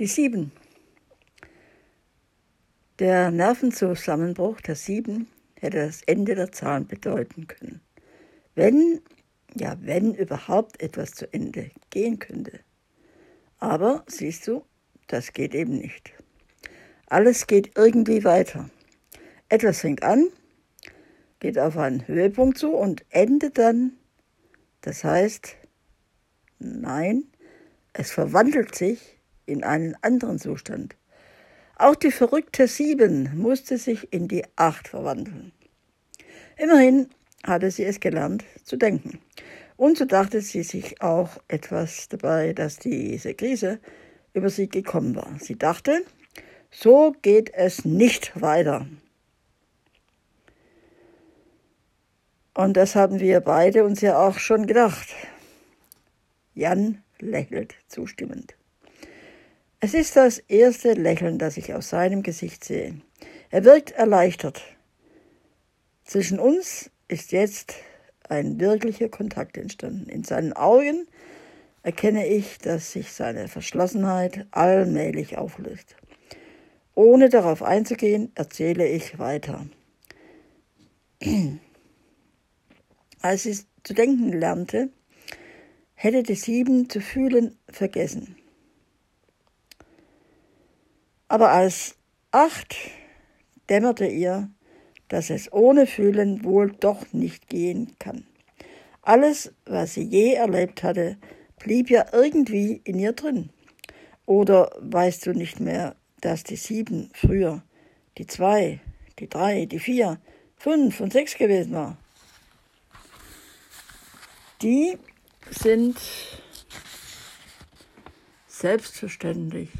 Die sieben. Der Nervenzusammenbruch der sieben hätte das Ende der Zahlen bedeuten können. Wenn, ja, wenn überhaupt etwas zu Ende gehen könnte. Aber siehst du, das geht eben nicht. Alles geht irgendwie weiter. Etwas fängt an, geht auf einen Höhepunkt zu und endet dann. Das heißt, nein, es verwandelt sich in einen anderen Zustand. Auch die verrückte Sieben musste sich in die Acht verwandeln. Immerhin hatte sie es gelernt zu denken. Und so dachte sie sich auch etwas dabei, dass diese Krise über sie gekommen war. Sie dachte, so geht es nicht weiter. Und das haben wir beide uns ja auch schon gedacht. Jan lächelt zustimmend. Es ist das erste Lächeln, das ich aus seinem Gesicht sehe. Er wirkt erleichtert. Zwischen uns ist jetzt ein wirklicher Kontakt entstanden. In seinen Augen erkenne ich, dass sich seine Verschlossenheit allmählich auflöst. Ohne darauf einzugehen, erzähle ich weiter. Als ich zu denken lernte, hätte die Sieben zu fühlen vergessen. Aber als Acht dämmerte ihr, dass es ohne Fühlen wohl doch nicht gehen kann. Alles, was sie je erlebt hatte, blieb ja irgendwie in ihr drin. Oder weißt du nicht mehr, dass die sieben früher die zwei, die drei, die vier, fünf und sechs gewesen war? Die sind selbstverständlich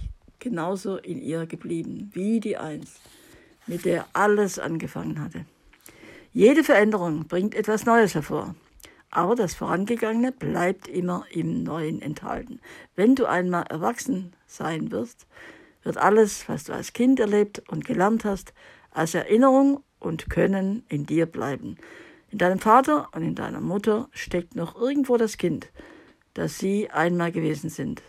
genauso in ihr geblieben wie die Eins mit der alles angefangen hatte. Jede Veränderung bringt etwas Neues hervor. Aber das Vorangegangene bleibt immer im Neuen enthalten. Wenn du einmal erwachsen sein wirst, wird alles, was du als Kind erlebt und gelernt hast, als Erinnerung und Können in dir bleiben. In deinem Vater und in deiner Mutter steckt noch irgendwo das Kind, das sie einmal gewesen sind.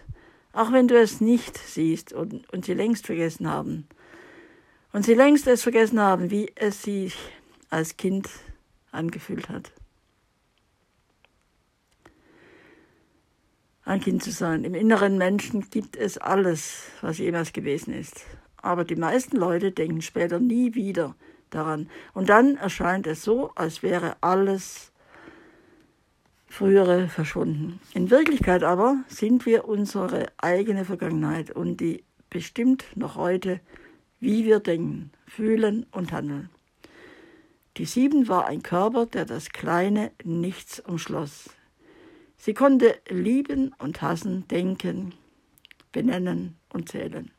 Auch wenn du es nicht siehst und, und sie längst vergessen haben. Und sie längst es vergessen haben, wie es sich als Kind angefühlt hat. Ein Kind zu sein. Im inneren Menschen gibt es alles, was jemals gewesen ist. Aber die meisten Leute denken später nie wieder daran. Und dann erscheint es so, als wäre alles Frühere verschwunden. In Wirklichkeit aber sind wir unsere eigene Vergangenheit und die bestimmt noch heute wie wir denken, fühlen und handeln. Die Sieben war ein Körper, der das kleine Nichts umschloss. Sie konnte lieben und hassen, denken, benennen und zählen.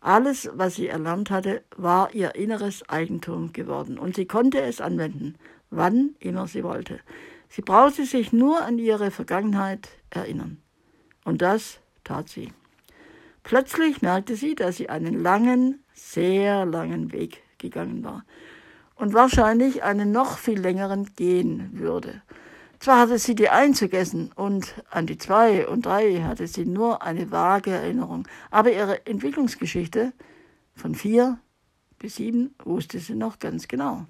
Alles, was sie erlernt hatte, war ihr inneres Eigentum geworden und sie konnte es anwenden, wann immer sie wollte. Sie brauchte sich nur an ihre Vergangenheit erinnern. Und das tat sie. Plötzlich merkte sie, dass sie einen langen, sehr langen Weg gegangen war und wahrscheinlich einen noch viel längeren gehen würde. Zwar hatte sie die Eins vergessen und an die Zwei und Drei hatte sie nur eine vage Erinnerung, aber ihre Entwicklungsgeschichte von vier bis sieben wusste sie noch ganz genau.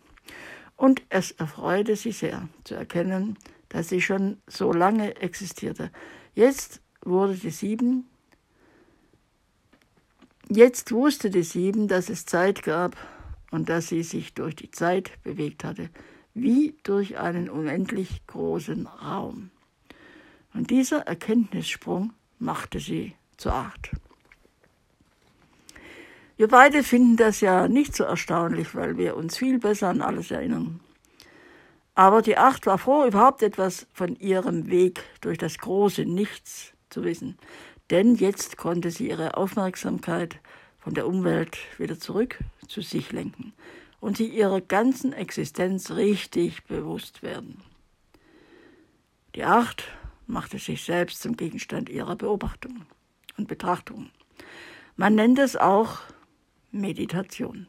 Und es erfreute sie sehr zu erkennen, dass sie schon so lange existierte. Jetzt wurde die Sieben Jetzt wusste die Sieben, dass es Zeit gab und dass sie sich durch die Zeit bewegt hatte, wie durch einen unendlich großen Raum. Und dieser Erkenntnissprung machte sie zu acht. Wir beide finden das ja nicht so erstaunlich, weil wir uns viel besser an alles erinnern. Aber die Acht war froh, überhaupt etwas von ihrem Weg durch das große Nichts zu wissen denn jetzt konnte sie ihre Aufmerksamkeit von der Umwelt wieder zurück zu sich lenken und sie ihrer ganzen Existenz richtig bewusst werden. Die Acht machte sich selbst zum Gegenstand ihrer Beobachtung und Betrachtung. Man nennt es auch Meditation.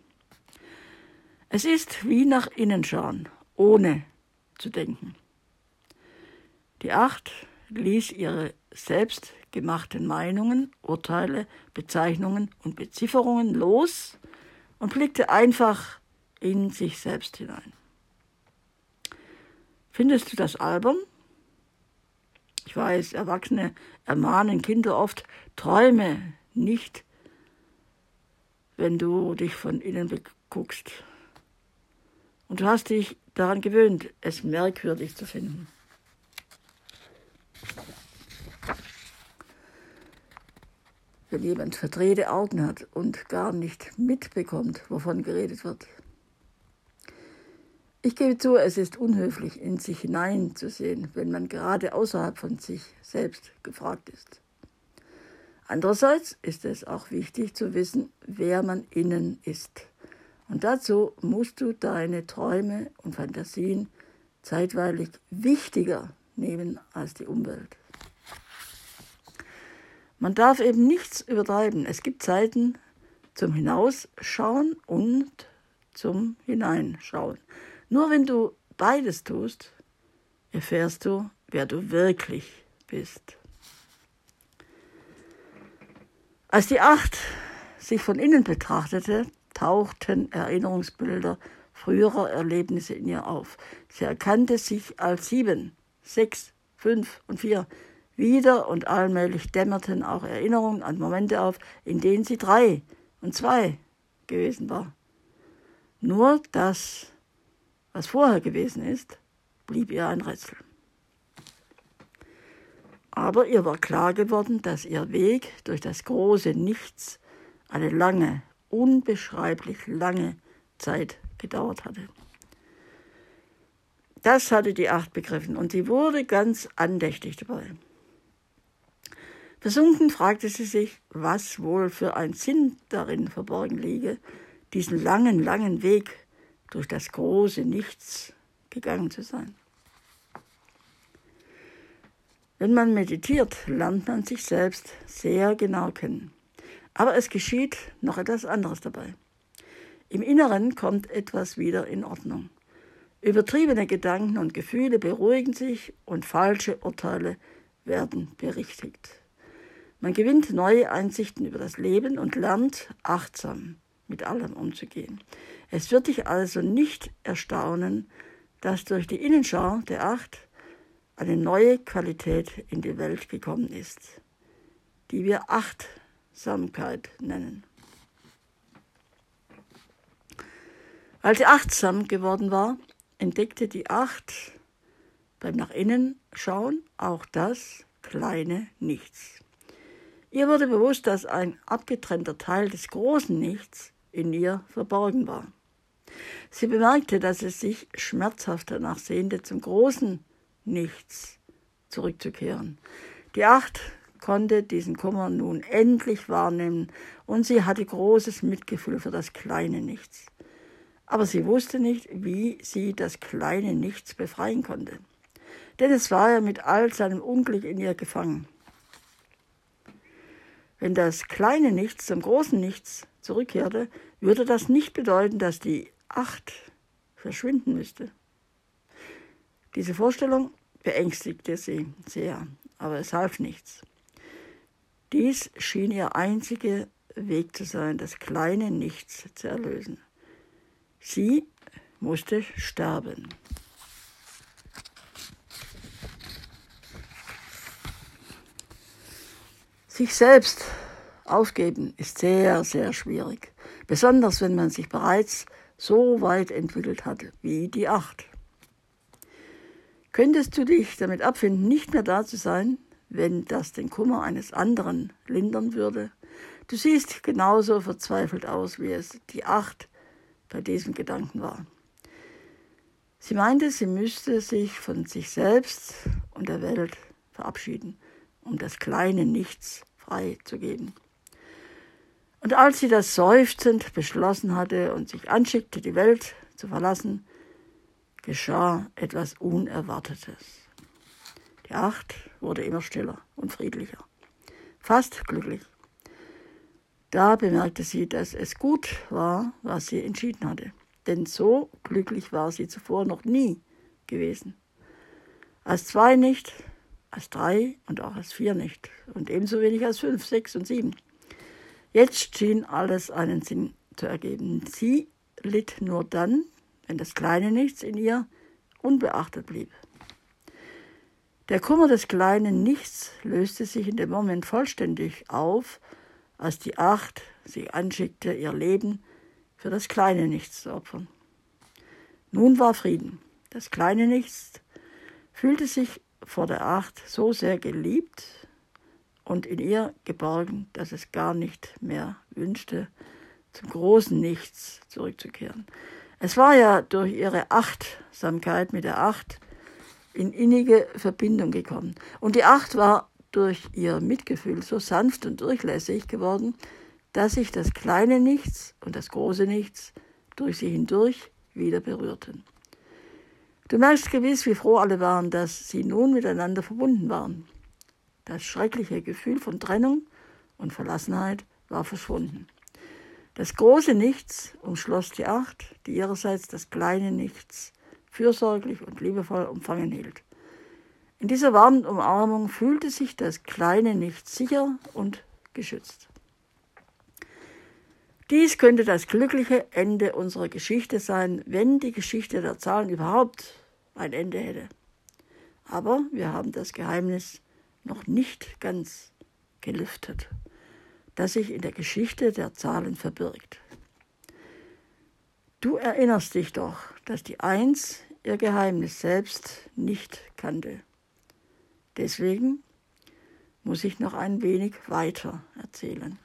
Es ist wie nach innen schauen, ohne zu denken. Die Acht ließ ihre selbst gemachten Meinungen, Urteile, Bezeichnungen und Bezifferungen los und blickte einfach in sich selbst hinein. Findest du das albern? Ich weiß, Erwachsene ermahnen Kinder oft, träume nicht, wenn du dich von innen beguckst. Und du hast dich daran gewöhnt, es merkwürdig zu finden. Wenn jemand verdrehte Augen hat und gar nicht mitbekommt, wovon geredet wird. Ich gebe zu, es ist unhöflich, in sich hineinzusehen, wenn man gerade außerhalb von sich selbst gefragt ist. Andererseits ist es auch wichtig zu wissen, wer man innen ist. Und dazu musst du deine Träume und Fantasien zeitweilig wichtiger nehmen als die Umwelt. Man darf eben nichts übertreiben. Es gibt Zeiten zum Hinausschauen und zum Hineinschauen. Nur wenn du beides tust, erfährst du, wer du wirklich bist. Als die Acht sich von innen betrachtete, tauchten Erinnerungsbilder früherer Erlebnisse in ihr auf. Sie erkannte sich als sieben, sechs, fünf und vier. Wieder und allmählich dämmerten auch Erinnerungen an Momente auf, in denen sie drei und zwei gewesen war. Nur das was vorher gewesen ist, blieb ihr ein Rätsel. Aber ihr war klar geworden, dass ihr Weg durch das große Nichts eine lange, unbeschreiblich lange Zeit gedauert hatte. Das hatte die Acht begriffen und sie wurde ganz andächtig dabei. Versunken fragte sie sich, was wohl für ein Sinn darin verborgen liege, diesen langen, langen Weg durch das große Nichts gegangen zu sein. Wenn man meditiert, lernt man sich selbst sehr genau kennen. Aber es geschieht noch etwas anderes dabei. Im Inneren kommt etwas wieder in Ordnung. Übertriebene Gedanken und Gefühle beruhigen sich und falsche Urteile werden berichtigt. Man gewinnt neue Einsichten über das Leben und lernt achtsam mit allem umzugehen. Es wird dich also nicht erstaunen, dass durch die Innenschau der Acht eine neue Qualität in die Welt gekommen ist, die wir Achtsamkeit nennen. Als sie achtsam geworden war, entdeckte die Acht beim nach innen schauen auch das kleine Nichts. Ihr wurde bewusst, dass ein abgetrennter Teil des großen Nichts in ihr verborgen war. Sie bemerkte, dass es sich schmerzhaft danach sehnte, zum großen Nichts zurückzukehren. Die Acht konnte diesen Kummer nun endlich wahrnehmen und sie hatte großes Mitgefühl für das kleine Nichts. Aber sie wusste nicht, wie sie das kleine Nichts befreien konnte. Denn es war ja mit all seinem Unglück in ihr gefangen. Wenn das kleine Nichts zum großen Nichts zurückkehrte, würde das nicht bedeuten, dass die Acht verschwinden müsste. Diese Vorstellung beängstigte sie sehr, aber es half nichts. Dies schien ihr einziger Weg zu sein, das kleine Nichts zu erlösen. Sie musste sterben. Sich selbst aufgeben ist sehr, sehr schwierig, besonders wenn man sich bereits so weit entwickelt hat wie die Acht. Könntest du dich damit abfinden, nicht mehr da zu sein, wenn das den Kummer eines anderen lindern würde? Du siehst genauso verzweifelt aus, wie es die Acht bei diesem Gedanken war. Sie meinte, sie müsste sich von sich selbst und der Welt verabschieden, um das kleine Nichts freizugeben. Und als sie das seufzend beschlossen hatte und sich anschickte, die Welt zu verlassen, geschah etwas Unerwartetes. Die Acht wurde immer stiller und friedlicher, fast glücklich. Da bemerkte sie, dass es gut war, was sie entschieden hatte, denn so glücklich war sie zuvor noch nie gewesen. Als zwei nicht, als drei und auch als vier nicht. Und ebenso wenig als fünf, sechs und sieben. Jetzt schien alles einen Sinn zu ergeben. Sie litt nur dann, wenn das kleine Nichts in ihr unbeachtet blieb. Der Kummer des kleinen Nichts löste sich in dem Moment vollständig auf, als die Acht sich anschickte, ihr Leben für das kleine Nichts zu opfern. Nun war Frieden. Das kleine Nichts fühlte sich vor der Acht so sehr geliebt und in ihr geborgen, dass es gar nicht mehr wünschte, zum großen Nichts zurückzukehren. Es war ja durch ihre Achtsamkeit mit der Acht in innige Verbindung gekommen. Und die Acht war durch ihr Mitgefühl so sanft und durchlässig geworden, dass sich das kleine Nichts und das große Nichts durch sie hindurch wieder berührten. Du merkst gewiss, wie froh alle waren, dass sie nun miteinander verbunden waren. Das schreckliche Gefühl von Trennung und Verlassenheit war verschwunden. Das große Nichts umschloss die Acht, die ihrerseits das kleine Nichts fürsorglich und liebevoll umfangen hielt. In dieser warmen Umarmung fühlte sich das kleine Nichts sicher und geschützt. Dies könnte das glückliche Ende unserer Geschichte sein, wenn die Geschichte der Zahlen überhaupt ein Ende hätte. Aber wir haben das Geheimnis noch nicht ganz gelüftet, das sich in der Geschichte der Zahlen verbirgt. Du erinnerst dich doch, dass die Eins ihr Geheimnis selbst nicht kannte. Deswegen muss ich noch ein wenig weiter erzählen.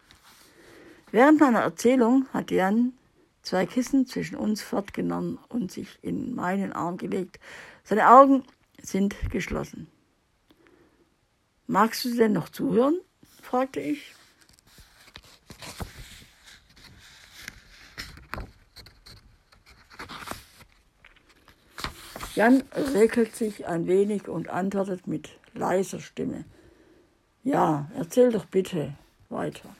Während meiner Erzählung hat Jan zwei Kissen zwischen uns fortgenommen und sich in meinen Arm gelegt. Seine Augen sind geschlossen. Magst du denn noch zuhören? fragte ich. Jan räkelt sich ein wenig und antwortet mit leiser Stimme. Ja, erzähl doch bitte weiter.